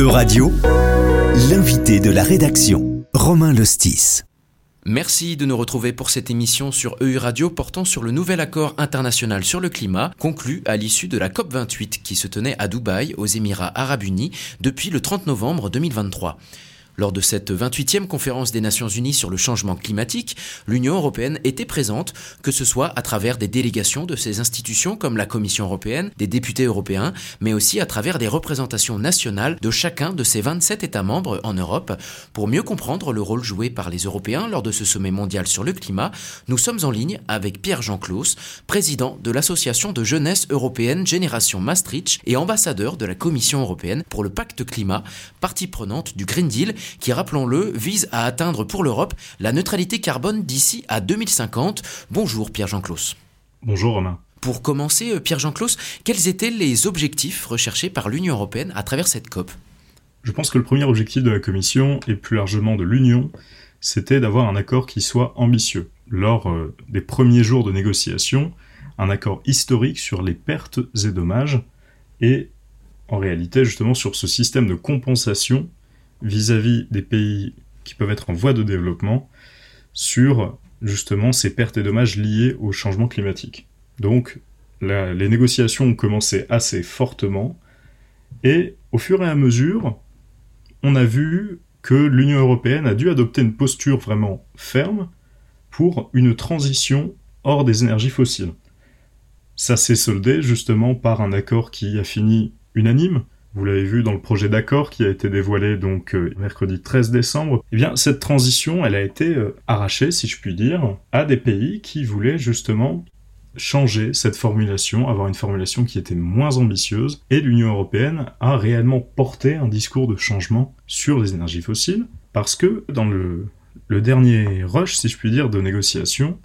E-Radio, l'invité de la rédaction, Romain Lostis. Merci de nous retrouver pour cette émission sur EU Radio portant sur le nouvel accord international sur le climat conclu à l'issue de la COP28 qui se tenait à Dubaï aux Émirats arabes unis depuis le 30 novembre 2023. Lors de cette 28e conférence des Nations Unies sur le changement climatique, l'Union européenne était présente, que ce soit à travers des délégations de ses institutions comme la Commission européenne, des députés européens, mais aussi à travers des représentations nationales de chacun de ses 27 États membres en Europe. Pour mieux comprendre le rôle joué par les Européens lors de ce sommet mondial sur le climat, nous sommes en ligne avec Pierre-Jean Claus, président de l'association de jeunesse européenne Génération Maastricht et ambassadeur de la Commission européenne pour le pacte climat, partie prenante du Green Deal qui, rappelons-le, vise à atteindre pour l'Europe la neutralité carbone d'ici à 2050. Bonjour Pierre-Jean Claus. Bonjour Romain. Pour commencer, euh, Pierre-Jean Claus, quels étaient les objectifs recherchés par l'Union européenne à travers cette COP? Je pense que le premier objectif de la Commission, et plus largement de l'Union, c'était d'avoir un accord qui soit ambitieux. Lors euh, des premiers jours de négociation, un accord historique sur les pertes et dommages, et en réalité justement sur ce système de compensation vis-à-vis des pays qui peuvent être en voie de développement sur justement ces pertes et dommages liés au changement climatique. Donc les négociations ont commencé assez fortement et au fur et à mesure, on a vu que l'Union européenne a dû adopter une posture vraiment ferme pour une transition hors des énergies fossiles. Ça s'est soldé justement par un accord qui a fini unanime, vous l'avez vu dans le projet d'accord qui a été dévoilé donc euh, mercredi 13 décembre, eh bien cette transition, elle a été euh, arrachée, si je puis dire, à des pays qui voulaient justement changer cette formulation, avoir une formulation qui était moins ambitieuse, et l'Union européenne a réellement porté un discours de changement sur les énergies fossiles, parce que dans le, le dernier rush, si je puis dire, de négociation,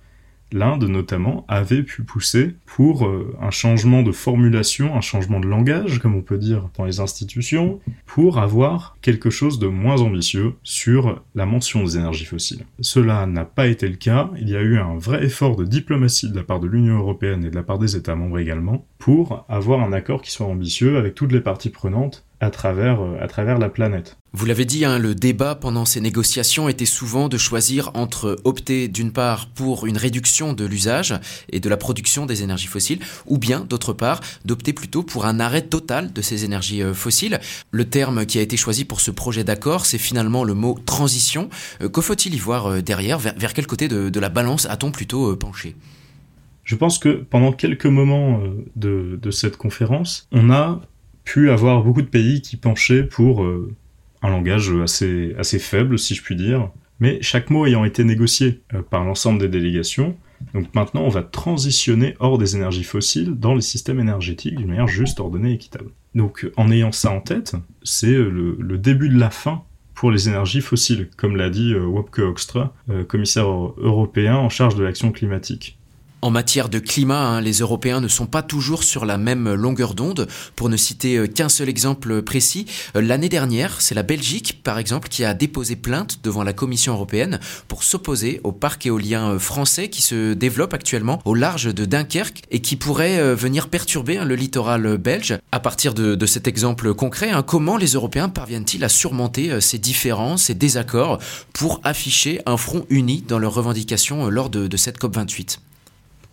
l'Inde notamment avait pu pousser pour euh, un changement de formulation, un changement de langage, comme on peut dire dans les institutions, pour avoir quelque chose de moins ambitieux sur la mention des énergies fossiles. Cela n'a pas été le cas, il y a eu un vrai effort de diplomatie de la part de l'Union européenne et de la part des États membres également, pour avoir un accord qui soit ambitieux avec toutes les parties prenantes à travers, euh, à travers la planète. Vous l'avez dit, hein, le débat pendant ces négociations était souvent de choisir entre opter d'une part pour une réduction de l'usage et de la production des énergies fossiles, ou bien d'autre part d'opter plutôt pour un arrêt total de ces énergies euh, fossiles. Le terme qui a été choisi pour ce projet d'accord, c'est finalement le mot transition. Euh, que faut-il y voir derrière? Vers, quel côté de, la balance a-t-on plutôt penché? Je pense que pendant quelques moments de, de, cette conférence, on a pu avoir beaucoup de pays qui penchaient pour un langage assez, assez faible, si je puis dire, mais chaque mot ayant été négocié euh, par l'ensemble des délégations. Donc maintenant, on va transitionner hors des énergies fossiles dans les systèmes énergétiques d'une manière juste, ordonnée et équitable. Donc en ayant ça en tête, c'est euh, le, début de la fin pour les énergies fossiles, comme l'a dit euh, Wopke Hoekstra, commissaire européen en charge de l'action climatique. En matière de climat, hein, les Européens ne sont pas toujours sur la même longueur d'onde. Pour ne citer euh, qu'un seul exemple précis, euh, l'année dernière, c'est la Belgique, par exemple, qui a déposé plainte devant la Commission européenne pour s'opposer au parc éolien euh, français qui se développe actuellement au large de Dunkerque et qui pourrait venir perturber hein, le littoral belge. À partir de, cet exemple concret, hein, comment les Européens parviennent-ils à surmonter ces différences, ces désaccords pour afficher un front uni dans leurs revendications lors de, de cette COP28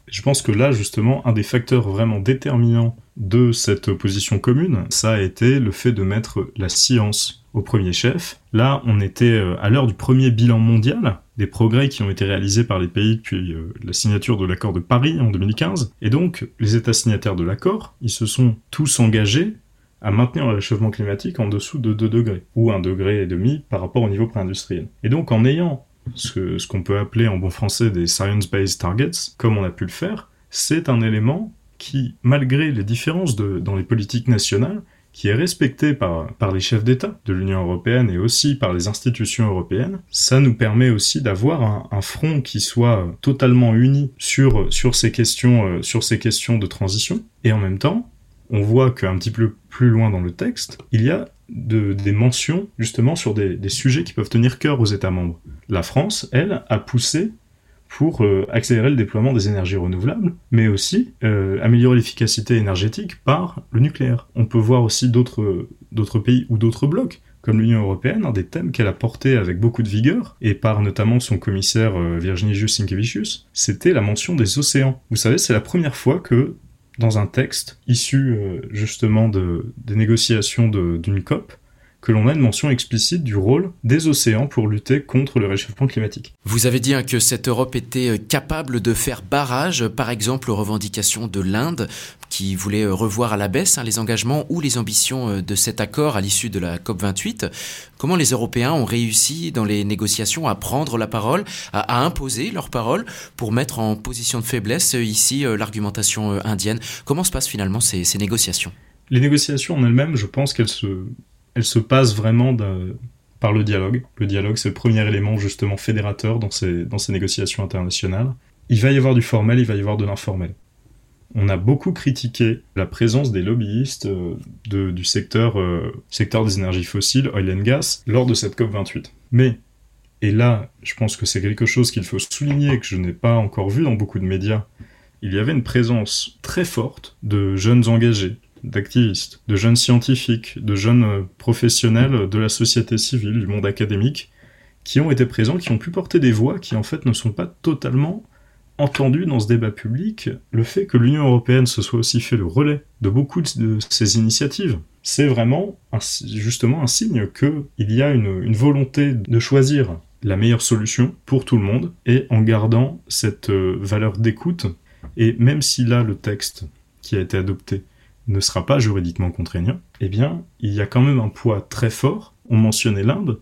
je pense que là, justement, un des facteurs vraiment déterminants de cette position commune, ça a été le fait de mettre la science au premier chef. Là, on était euh, à l'heure du premier bilan mondial, des progrès qui ont été réalisés par les pays depuis euh, la signature de l'accord de Paris en 2015. Et donc, les États signataires de l'accord, ils se sont tous engagés à maintenir le réchauffement climatique en dessous de 2 degrés, ou 1 degré et demi par rapport au niveau pré-industriel. Et donc, en ayant ce qu'on peut appeler en bon français des science-based targets, comme on a pu le faire, c'est un élément qui, malgré les différences dans les politiques nationales, qui est respecté par, les chefs d'État de l'Union européenne et aussi par les institutions européennes, ça nous permet aussi d'avoir un, front qui soit totalement uni sur, sur, ces questions, euh, sur ces questions de transition. Et en même temps, on voit qu'un petit peu plus loin dans le texte, il y a des mentions justement sur des, sujets qui peuvent tenir cœur aux États membres. La France, elle, a poussé pour euh, accélérer le déploiement des énergies renouvelables, mais aussi euh, améliorer l'efficacité énergétique par le nucléaire. On peut voir aussi d'autres pays ou d'autres blocs comme l'Union européenne, un des thèmes qu'elle a porté avec beaucoup de vigueur, et par notamment son commissaire euh, Virginie Jusinkevicius, c'était la mention des océans. Vous savez, c'est la première fois que dans un texte issu euh, justement de, des négociations d'une COP, que l'on a une mention explicite du rôle des océans pour lutter contre le réchauffement climatique. Vous avez dit hein, que cette Europe était euh, capable de faire barrage, par exemple aux revendications de l'Inde, qui voulait euh, revoir à la baisse hein, les engagements ou les ambitions euh, de cet accord à l'issue de la COP28. Comment les Européens ont réussi dans les négociations à prendre la parole, à, imposer leur parole pour mettre en position de faiblesse ici l'argumentation indienne? Comment se passent finalement ces, ces négociations? Les négociations en elles-mêmes, je pense qu'elles se, elle se passe vraiment par le dialogue. Le dialogue, c'est le premier élément justement fédérateur dans ces, dans ces négociations internationales. Il va y avoir du formel, il va y avoir de l'informel. On a beaucoup critiqué la présence des lobbyistes euh, du secteur, euh, secteur des énergies fossiles, oil and gas, lors de cette COP28. Mais, et là, je pense que c'est quelque chose qu'il faut souligner que je n'ai pas encore vu dans beaucoup de médias, il y avait une présence très forte de jeunes engagés, d'activistes, de jeunes scientifiques, de jeunes euh, professionnels de la société civile, du monde académique, qui ont été présents, qui ont pu porter des voix qui en fait ne sont pas totalement entendues dans ce débat public. Le fait que l'Union européenne se soit aussi fait le relais de beaucoup de ces initiatives, c'est vraiment justement un signe qu'il y a une, une volonté de choisir la meilleure solution pour tout le monde et en gardant cette euh, valeur d'écoute. Et même si là le texte qui a été adopté ne sera pas juridiquement contraignant, eh bien, il y a quand même un poids très fort. On mentionnait l'Inde.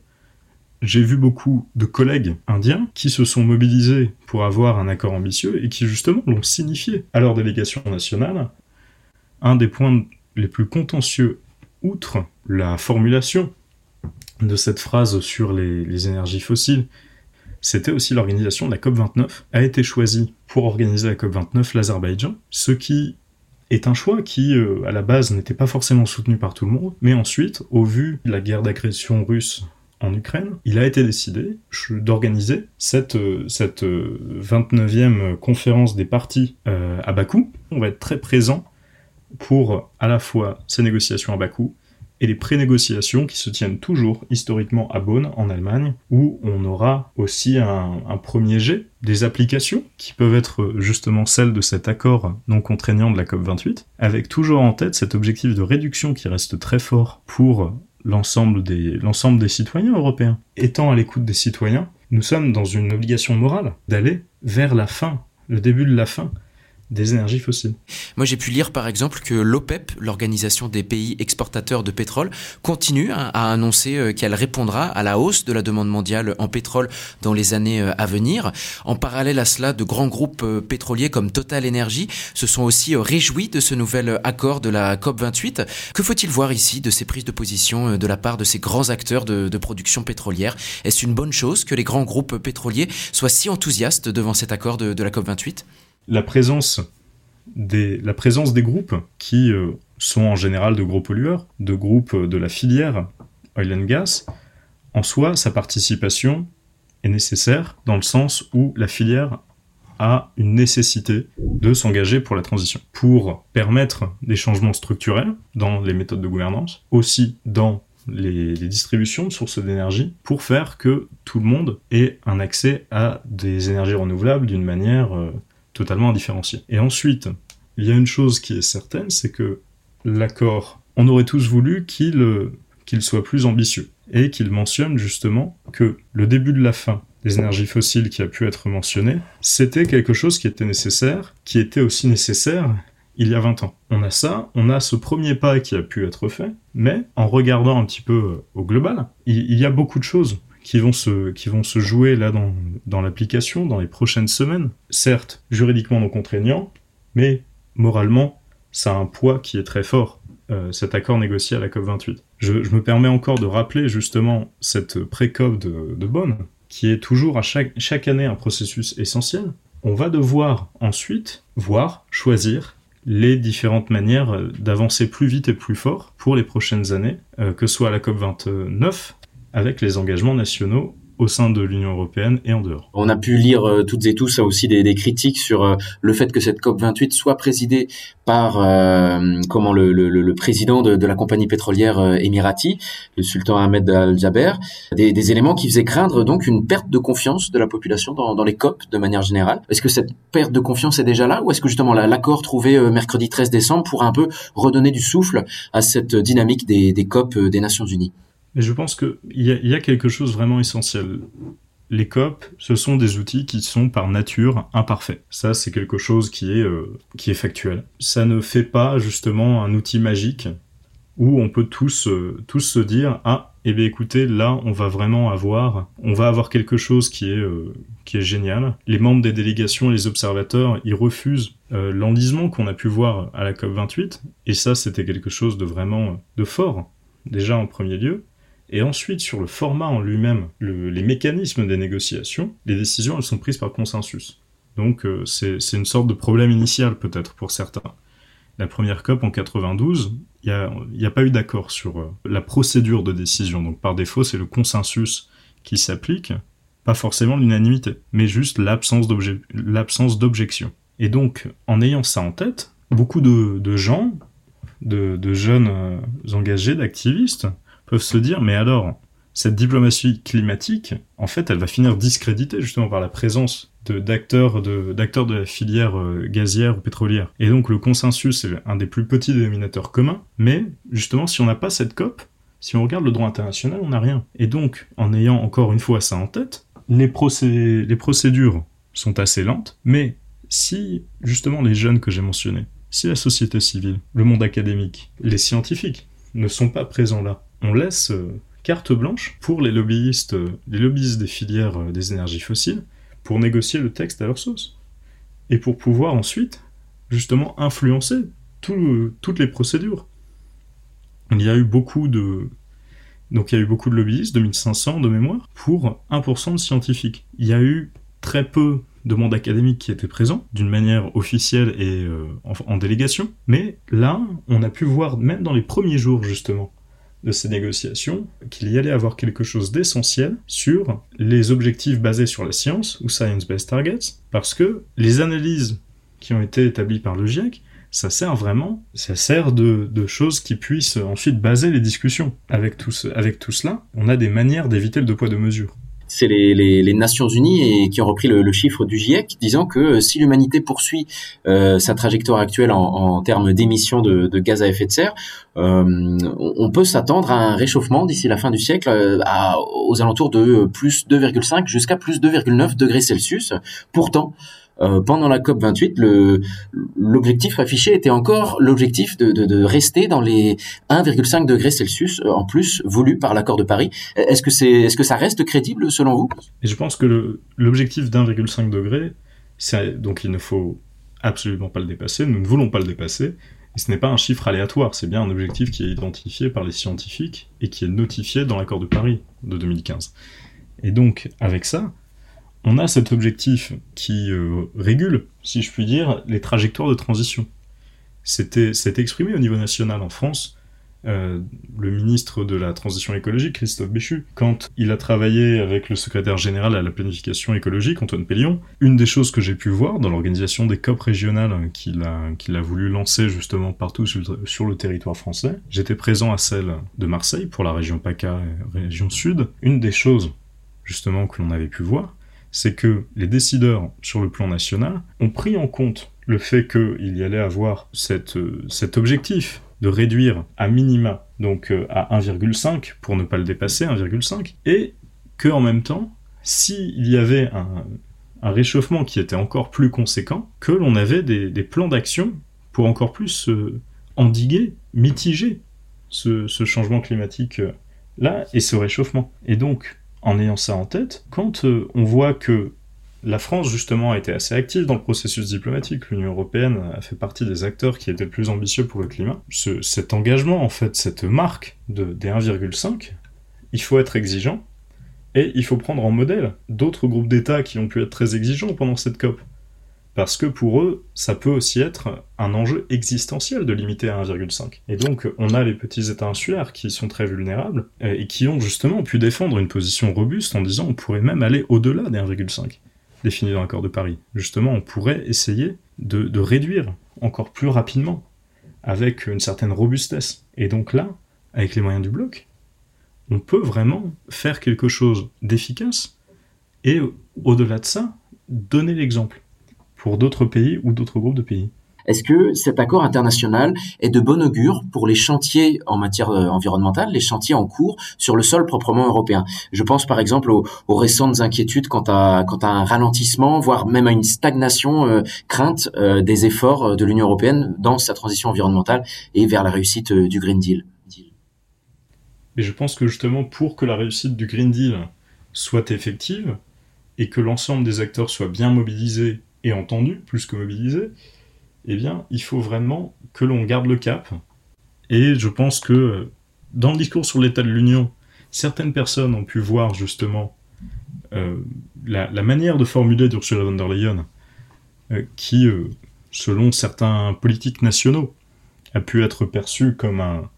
J'ai vu beaucoup de collègues indiens qui se sont mobilisés pour avoir un accord ambitieux et qui justement l'ont signifié à leur délégation nationale. Un des points les plus contentieux, outre la formulation de cette phrase sur les, énergies fossiles, c'était aussi l'organisation de la COP29, a été choisi pour organiser la COP29 l'Azerbaïdjan, ce qui est un choix qui, euh, à la base, n'était pas forcément soutenu par tout le monde, mais ensuite, au vu de la guerre d'agression russe en Ukraine, il a été décidé d'organiser cette, euh, cette 29e euh, conférence des partis à Bakou. On va être très présent pour à la fois ces négociations à Bakou et les pré-négociations qui se tiennent toujours historiquement à Bonn, en Allemagne, où on aura aussi un, premier jet des applications qui peuvent être justement celles de cet accord non contraignant de la COP28, avec toujours en tête cet objectif de réduction qui reste très fort pour l'ensemble des, l'ensemble des citoyens européens. Étant à l'écoute des citoyens, nous sommes dans une obligation morale d'aller vers la fin, le début de la fin des énergies fossiles. Moi, j'ai pu lire par exemple que l'OPEP, l'organisation des pays exportateurs de pétrole, continue hein, à annoncer euh, qu'elle répondra à la hausse de la demande mondiale en pétrole dans les années euh, à venir. En parallèle à cela, de grands groupes euh, pétroliers comme Total Energy se sont aussi réjouis de ce nouvel accord de la COP28. Que faut-il voir ici de ces prises de position de la part de ces grands acteurs de, production pétrolière? Est-ce une bonne chose que les grands groupes pétroliers soient si enthousiastes devant cet accord de la COP28 la présence des, la présence des groupes qui euh, sont en général de gros pollueurs, de groupes de la filière oil and gas, en soi, sa participation est nécessaire dans le sens où la filière a une nécessité de s'engager pour la transition, pour permettre des changements structurels dans les méthodes de gouvernance, aussi dans les, distributions de sources d'énergie, pour faire que tout le monde ait un accès à des énergies renouvelables d'une manière euh, totalement indifférencié. Et ensuite, il y a une chose qui est certaine, c'est que l'accord, on aurait tous voulu qu'il euh, qu'il soit plus ambitieux et qu'il mentionne justement que le début de la fin des énergies fossiles qui a pu être mentionné, c'était quelque chose qui était nécessaire, qui était aussi nécessaire il y a 20 ans. On a ça, on a ce premier pas qui a pu être fait, mais en regardant un petit peu euh, au global, il, il y a beaucoup de choses qui vont se, qui vont se jouer là dans, dans l'application dans les prochaines semaines. Certes, juridiquement non contraignant, mais moralement, ça a un poids qui est très fort, euh, cet accord négocié à la COP28. Je, me permets encore de rappeler justement cette pré-COP de, de Bonn, qui est toujours à chaque, chaque année un processus essentiel. On va devoir ensuite voir, choisir les différentes manières d'avancer plus vite et plus fort pour les prochaines années, euh, que ce soit à la COP29 avec les engagements nationaux au sein de l'Union européenne et en dehors. On a pu lire euh, toutes et tous aussi des, critiques sur euh, le fait que cette COP 28 soit présidée par euh, comment le, le, le président de, la compagnie pétrolière émirati, le sultan Ahmed Al-Jaber, des, des, éléments qui faisaient craindre donc une perte de confiance de la population dans, dans les COP de manière générale. Est-ce que cette perte de confiance est déjà là ou est-ce que justement l'accord trouvé mercredi 13 décembre pour un peu redonner du souffle à cette dynamique des, des COP des Nations Unies? Mais je pense qu'il y, y a quelque chose vraiment essentiel. Les COP, ce sont des outils qui sont par nature imparfaits. Ça, c'est quelque chose qui est, euh, qui est factuel. Ça ne fait pas justement un outil magique où on peut tous, euh, tous se dire ah eh bien écoutez là on va vraiment avoir on va avoir quelque chose qui est euh, qui est génial. Les membres des délégations et les observateurs ils refusent l'enlisement qu'on a pu voir à la COP 28 et ça c'était quelque chose de vraiment de fort déjà en premier lieu et ensuite, sur le format en lui-même, les mécanismes des négociations, les décisions, elles sont prises par consensus. Donc euh, c'est une sorte de problème initial peut-être pour certains. La première COP en 92, il n'y a, a, pas eu d'accord sur euh, la procédure de décision. Donc par défaut, c'est le consensus qui s'applique, pas forcément l'unanimité, mais juste l'absence d'objection. Et donc, en ayant ça en tête, beaucoup de, gens, de, jeunes euh, engagés, d'activistes, peuvent se dire, mais alors, cette diplomatie climatique, en fait, elle va finir discréditée justement par la présence d'acteurs de, de, la filière euh, gazière ou pétrolière. Et donc le consensus est un des plus petits dénominateurs communs, mais justement, si on n'a pas cette COP, si on regarde le droit international, on n'a rien. Et donc, en ayant encore une fois ça en tête, les, procé les procédures sont assez lentes, mais si justement les jeunes que j'ai mentionnés, si la société civile, le monde académique, les scientifiques ne sont pas présents là, on laisse euh, carte blanche pour les lobbyistes, euh, les lobbyistes des filières euh, des énergies fossiles pour négocier le texte à leur sauce. Et pour pouvoir ensuite, justement, influencer toutes les procédures. Il y a eu beaucoup de, donc il y a eu beaucoup de lobbyistes, 2500 de mémoire, pour 1% de scientifiques. Il y a eu très peu de monde académique qui étaient présents, d'une manière officielle et en, délégation. Mais là, on a pu voir, même dans les premiers jours justement, de ces négociations qu'il y allait avoir quelque chose d'essentiel sur les objectifs basés sur la science ou science-based targets, parce que les analyses qui ont été établies par le GIEC, ça sert vraiment, ça sert de, choses qui puissent ensuite baser les discussions. Avec tout, avec tout cela, on a des manières d'éviter le deux poids deux mesures c'est les, les, les, Nations Unies et qui ont repris le, le, chiffre du GIEC, disant que euh, si l'humanité poursuit euh, sa trajectoire actuelle en, en termes d'émissions de, de, gaz à effet de serre, euh, on peut s'attendre à un réchauffement d'ici la fin du siècle euh, à, aux alentours de plus 2,5 jusqu'à plus 2,9 degrés Celsius. Pourtant, euh, pendant la COP 28, le l'objectif affiché était encore l'objectif de, rester dans les 1,5 degrés Celsius euh, en plus voulu par l'accord de Paris. Est-ce que c'est est-ce que ça reste crédible selon vous? Je pense que l'objectif d'1,5 degré, donc il ne faut absolument pas le dépasser. Nous ne voulons pas le dépasser. Et ce n'est pas un chiffre aléatoire, c'est bien un objectif qui est identifié par les scientifiques et qui est notifié dans l'accord de Paris de 2015. Et donc, avec ça, on a cet objectif qui euh, régule, si je puis dire, les trajectoires de transition. C'était exprimé au niveau national en France. Euh, le ministre de la Transition écologique, Christophe Béchu, quand il a travaillé avec le secrétaire général à la planification écologique, Antoine Pellion, une des choses que j'ai pu voir dans l'organisation des COP régionales qu'il a, qu'il a voulu lancer justement partout sur le, sur le territoire français, j'étais présent à celle de Marseille pour la région PACA, région sud. Une des choses justement que l'on avait pu voir, c'est que les décideurs sur le plan national ont pris en compte le fait qu'il y allait avoir euh, cet objectif de réduire à minima, donc euh, à 1,5 pour ne pas le dépasser, 1,5, et que en même temps, s'il y avait un, réchauffement qui était encore plus conséquent, que l'on avait des, plans d'action pour encore plus euh, endiguer, mitiger ce, ce changement climatique là et ce réchauffement. Et donc, en ayant ça en tête, quand euh, on voit que la France, justement, a été assez active dans le processus diplomatique. L'Union européenne a fait partie des acteurs qui étaient le plus ambitieux pour le climat. cet engagement, en fait, cette marque de, des 1,5, il faut être exigeant et il faut prendre en modèle d'autres groupes d'États qui ont pu être très exigeants pendant cette COP. Parce que pour eux, ça peut aussi être un enjeu existentiel de limiter à 1,5. Et donc, on a les petits États insulaires qui sont très vulnérables euh, et qui ont justement pu défendre une position robuste en disant on pourrait même aller au-delà des 1,5 défini dans l'accord de Paris. Justement, on pourrait essayer de, de réduire encore plus rapidement avec une certaine robustesse. Et donc là, avec les moyens du bloc, on peut vraiment faire quelque chose d'efficace et au-delà de ça, donner l'exemple pour d'autres pays ou d'autres groupes de pays. Est-ce que cet accord international est de bon augure pour les chantiers en matière euh, environnementale, les chantiers en cours sur le sol proprement européen? Je pense par exemple aux, récentes inquiétudes quant à, quant à un ralentissement, voire même à une stagnation euh, crainte euh, des efforts de l'Union européenne dans sa transition environnementale et vers la réussite du Green Deal. Mais je pense que justement pour que la réussite du Green Deal soit effective et que l'ensemble des acteurs soient bien mobilisés et entendus, plus que mobilisés, eh bien, il faut vraiment que l'on garde le cap. Et je pense que dans le discours sur l'état de l'Union, certaines personnes ont pu voir justement euh, la, manière de formuler d'Ursula von der Leyen, euh, qui, euh, selon certains politiques nationaux, a pu être perçue comme un,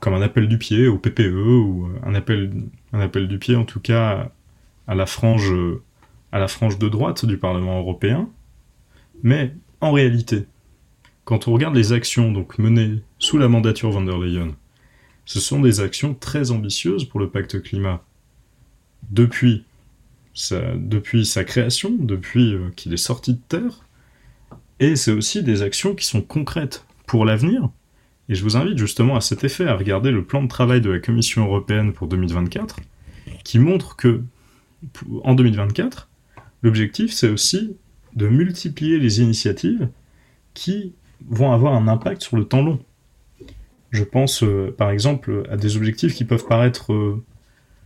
comme un appel du pied au PPE, ou un appel, un appel du pied en tout cas à la frange, à la frange de droite du Parlement européen. Mais en réalité, quand on regarde les actions donc menées sous la mandature von der Leyen, ce sont des actions très ambitieuses pour le pacte climat. Depuis sa, depuis sa création, depuis euh, qu'il est sorti de terre, et c'est aussi des actions qui sont concrètes pour l'avenir. Et je vous invite justement à cet effet à regarder le plan de travail de la Commission européenne pour 2024, qui montre que en 2024, l'objectif c'est aussi de multiplier les initiatives qui vont avoir un impact sur le temps long. Je pense euh, par exemple à des objectifs qui peuvent paraître euh,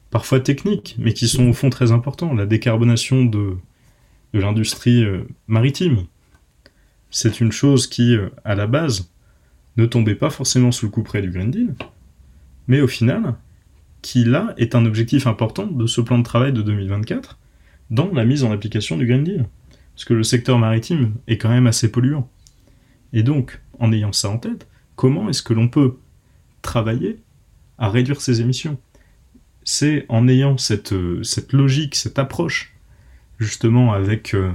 parfois techniques, mais qui sont au fond très importants. La décarbonation de, l'industrie euh, maritime. C'est une chose qui, à la base, ne tombait pas forcément sous le coup près du Green Deal, mais au final, qui là est un objectif important de ce plan de travail de 2024 dans la mise en application du Green Deal parce que le secteur maritime est quand même assez polluant. Et donc, en ayant ça en tête, comment est-ce que l'on peut travailler à réduire ses émissions? C'est en ayant cette, cette logique, cette approche, justement avec euh,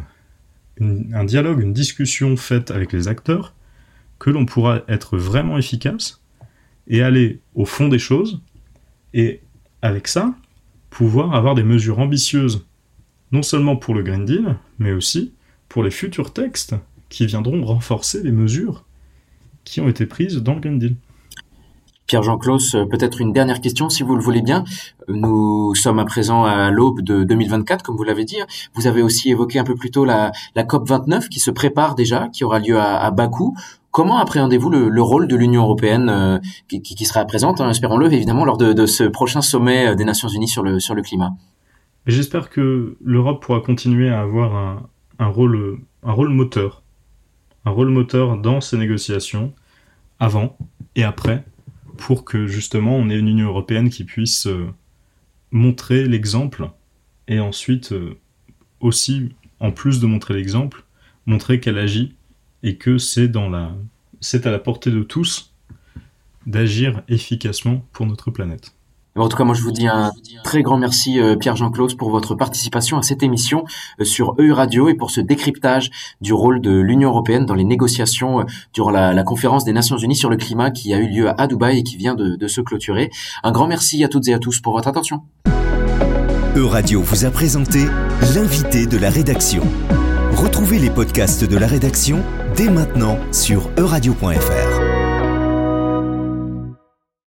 un dialogue, une discussion faite avec les acteurs, que l'on pourra être vraiment efficace et aller au fond des choses, et avec ça, pouvoir avoir des mesures ambitieuses non seulement pour le Green Deal, mais aussi pour les futurs textes qui viendront renforcer les mesures qui ont été prises dans le Green Deal. Pierre-Jean Claus, euh, peut-être une dernière question si vous le voulez bien. Nous sommes à présent à l'aube de 2024, comme vous l'avez dit. Vous avez aussi évoqué un peu plus tôt la, COP 29 qui se prépare déjà, qui aura lieu à, Bakou. Comment appréhendez-vous le, rôle de l'Union européenne euh, qui, sera présente, hein, espérons-le, évidemment, lors de, ce prochain sommet euh, des Nations unies sur le climat? J'espère que l'Europe pourra continuer à avoir un, rôle, moteur. Un rôle moteur dans ces négociations, avant et après, pour que justement on ait une Union européenne qui puisse euh, montrer l'exemple et ensuite euh, aussi, en plus de montrer l'exemple, montrer qu'elle agit et que c'est à la portée de tous d'agir efficacement pour notre planète. En tout cas, moi, je vous dis un très grand merci, euh, Pierre-Jean Claus, pour votre participation à cette émission euh, sur EU Radio et pour ce décryptage du rôle de l'Union européenne dans les négociations euh, durant la, conférence des Nations Unies sur le climat qui a eu lieu à Dubaï et qui vient de, de se clôturer. Un grand merci à toutes et à tous pour votre attention. E-Radio vous a présenté l'invité de la rédaction. Retrouvez les podcasts de la rédaction dès maintenant sur euradio.fr.